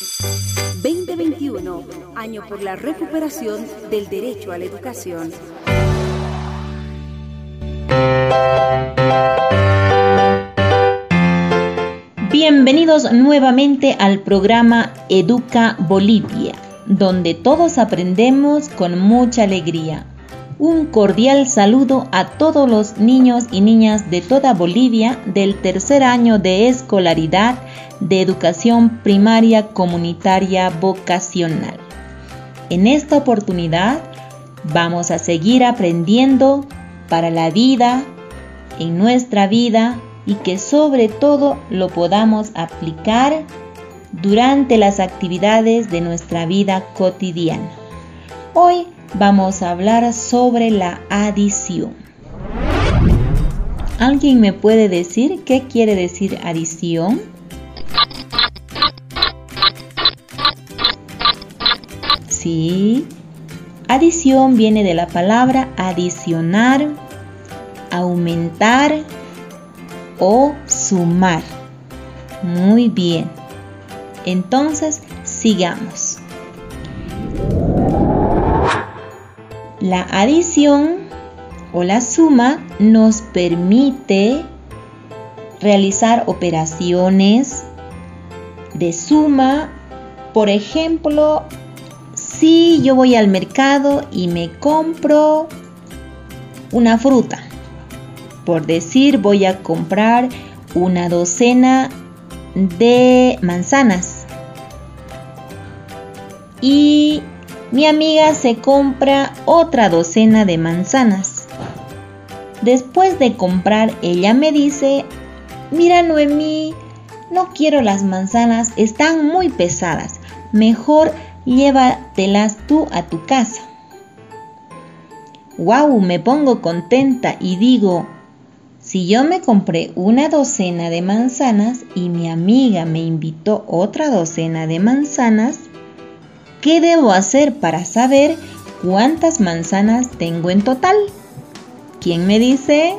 2021, año por la recuperación del derecho a la educación. Bienvenidos nuevamente al programa Educa Bolivia, donde todos aprendemos con mucha alegría. Un cordial saludo a todos los niños y niñas de toda Bolivia del tercer año de escolaridad de educación primaria comunitaria vocacional. En esta oportunidad vamos a seguir aprendiendo para la vida, en nuestra vida y que sobre todo lo podamos aplicar durante las actividades de nuestra vida cotidiana. Hoy vamos a hablar sobre la adición. ¿Alguien me puede decir qué quiere decir adición? Sí. Adición viene de la palabra adicionar, aumentar o sumar. Muy bien. Entonces, sigamos. La adición o la suma nos permite realizar operaciones de suma. Por ejemplo, si yo voy al mercado y me compro una fruta, por decir voy a comprar una docena de manzanas y mi amiga se compra otra docena de manzanas. Después de comprar, ella me dice, mira Noemí, no quiero las manzanas, están muy pesadas, mejor llévatelas tú a tu casa. ¡Wow! Me pongo contenta y digo, si yo me compré una docena de manzanas y mi amiga me invitó otra docena de manzanas, ¿Qué debo hacer para saber cuántas manzanas tengo en total? ¿Quién me dice?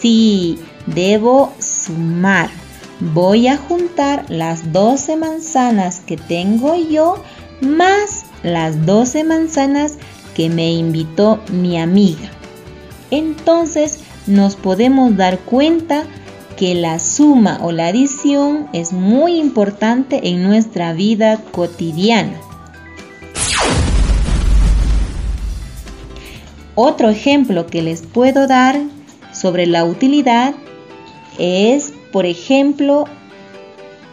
Sí, debo sumar. Voy a juntar las 12 manzanas que tengo yo más las 12 manzanas que me invitó mi amiga. Entonces nos podemos dar cuenta que la suma o la adición es muy importante en nuestra vida cotidiana. Otro ejemplo que les puedo dar sobre la utilidad es, por ejemplo,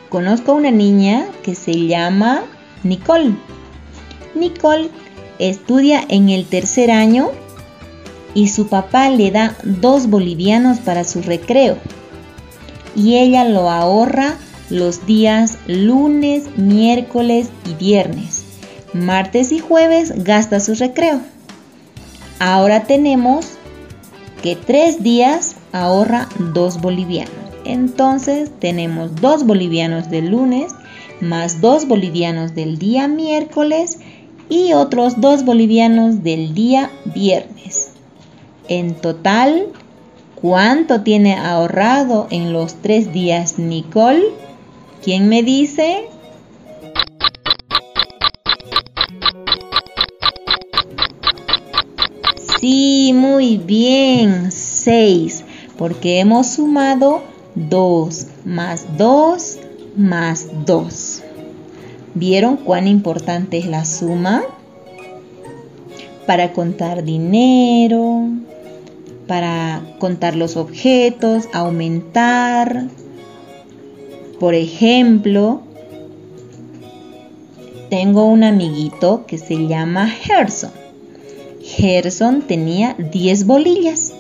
conozco a una niña que se llama Nicole. Nicole estudia en el tercer año y su papá le da dos bolivianos para su recreo. Y ella lo ahorra los días lunes, miércoles y viernes. Martes y jueves gasta su recreo. Ahora tenemos que tres días ahorra dos bolivianos. Entonces tenemos dos bolivianos del lunes más dos bolivianos del día miércoles y otros dos bolivianos del día viernes. En total, ¿cuánto tiene ahorrado en los tres días Nicole? ¿Quién me dice? Sí, muy bien, seis, porque hemos sumado dos más dos más dos. ¿Vieron cuán importante es la suma? Para contar dinero, para contar los objetos, aumentar. Por ejemplo, tengo un amiguito que se llama Gerson. Gerson tenía 10 bolillas.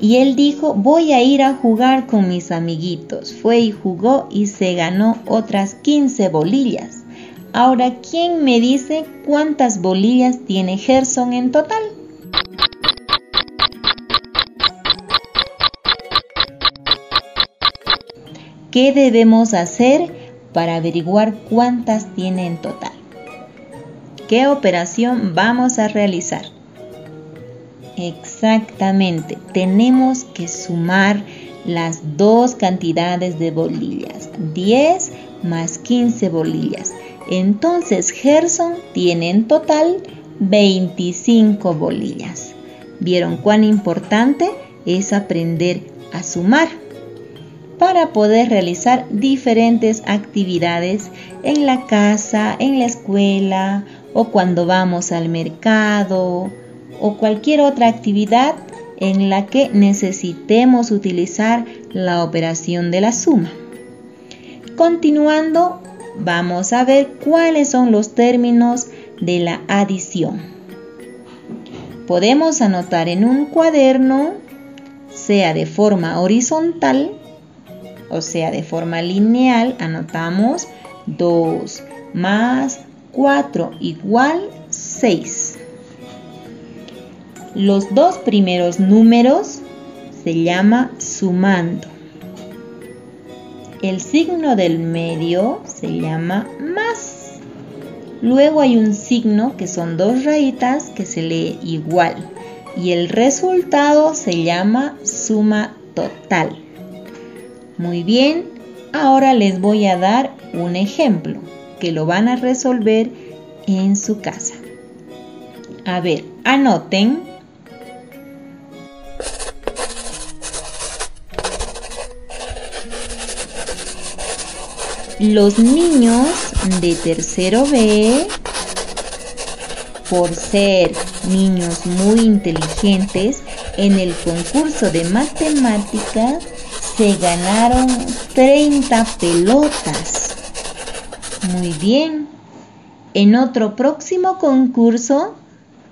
Y él dijo, voy a ir a jugar con mis amiguitos. Fue y jugó y se ganó otras 15 bolillas. Ahora, ¿quién me dice cuántas bolillas tiene Gerson en total? ¿Qué debemos hacer para averiguar cuántas tiene en total? ¿Qué operación vamos a realizar? Exactamente, tenemos que sumar las dos cantidades de bolillas, 10 más 15 bolillas. Entonces Gerson tiene en total 25 bolillas. ¿Vieron cuán importante es aprender a sumar? Para poder realizar diferentes actividades en la casa, en la escuela o cuando vamos al mercado o cualquier otra actividad en la que necesitemos utilizar la operación de la suma. Continuando, vamos a ver cuáles son los términos de la adición. Podemos anotar en un cuaderno, sea de forma horizontal, o sea de forma lineal, anotamos 2 más 4 igual 6. Los dos primeros números se llama sumando. El signo del medio se llama más. Luego hay un signo que son dos rayitas que se lee igual. Y el resultado se llama suma total. Muy bien, ahora les voy a dar un ejemplo que lo van a resolver en su casa. A ver, anoten Los niños de tercero B, por ser niños muy inteligentes, en el concurso de matemáticas se ganaron 30 pelotas. Muy bien. En otro próximo concurso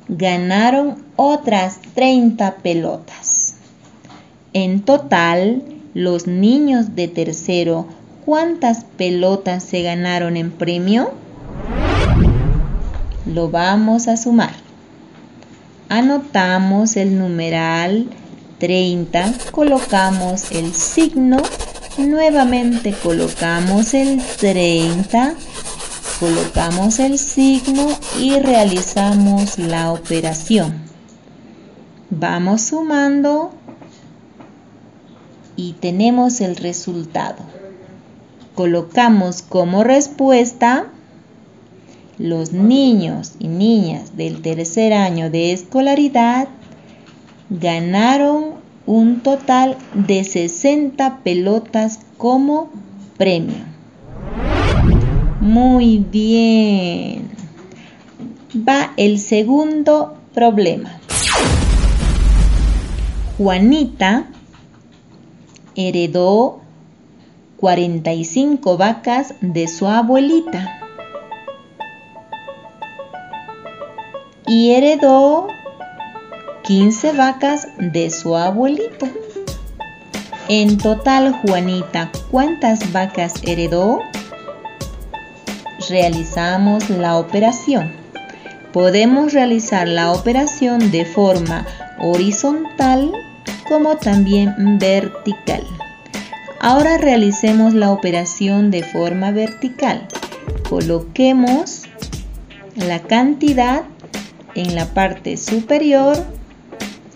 ganaron otras 30 pelotas. En total, los niños de tercero ¿Cuántas pelotas se ganaron en premio? Lo vamos a sumar. Anotamos el numeral 30, colocamos el signo, nuevamente colocamos el 30, colocamos el signo y realizamos la operación. Vamos sumando y tenemos el resultado colocamos como respuesta los niños y niñas del tercer año de escolaridad ganaron un total de 60 pelotas como premio. Muy bien. Va el segundo problema. Juanita heredó 45 vacas de su abuelita. Y heredó 15 vacas de su abuelito. En total, Juanita, ¿cuántas vacas heredó? Realizamos la operación. Podemos realizar la operación de forma horizontal como también vertical. Ahora realicemos la operación de forma vertical. Coloquemos la cantidad en la parte superior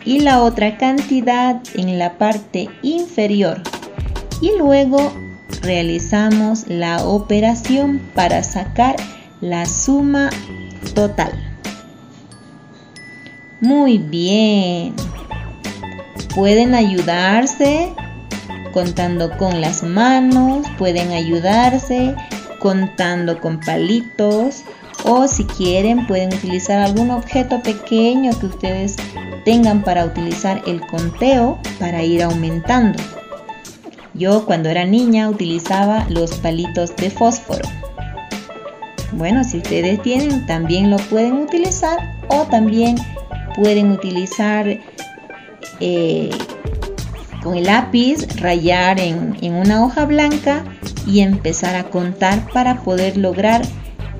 y la otra cantidad en la parte inferior. Y luego realizamos la operación para sacar la suma total. Muy bien. Pueden ayudarse contando con las manos, pueden ayudarse contando con palitos o si quieren pueden utilizar algún objeto pequeño que ustedes tengan para utilizar el conteo para ir aumentando. Yo cuando era niña utilizaba los palitos de fósforo. Bueno, si ustedes tienen también lo pueden utilizar o también pueden utilizar eh, con el lápiz rayar en, en una hoja blanca y empezar a contar para poder lograr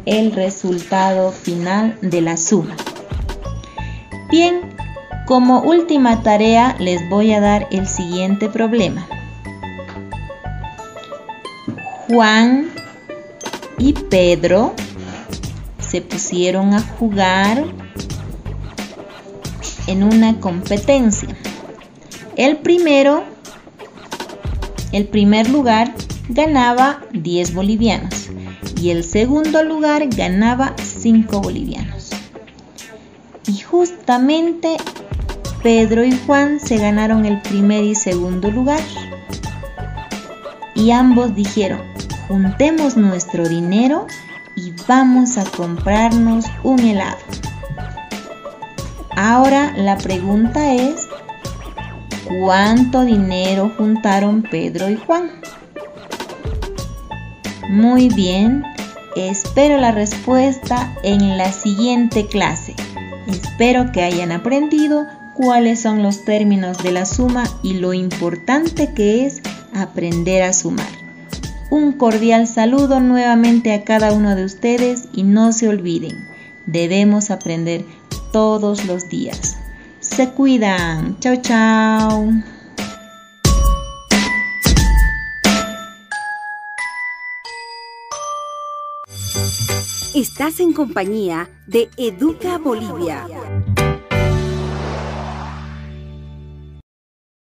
el resultado final de la suma. Bien, como última tarea les voy a dar el siguiente problema. Juan y Pedro se pusieron a jugar en una competencia. El primero, el primer lugar ganaba 10 bolivianos y el segundo lugar ganaba 5 bolivianos. Y justamente Pedro y Juan se ganaron el primer y segundo lugar. Y ambos dijeron, juntemos nuestro dinero y vamos a comprarnos un helado. Ahora la pregunta es, ¿cuánto dinero juntaron Pedro y Juan? Muy bien, espero la respuesta en la siguiente clase. Espero que hayan aprendido cuáles son los términos de la suma y lo importante que es aprender a sumar. Un cordial saludo nuevamente a cada uno de ustedes y no se olviden, debemos aprender todos los días. Se cuidan. Chao, chao. Estás en compañía de Educa Bolivia.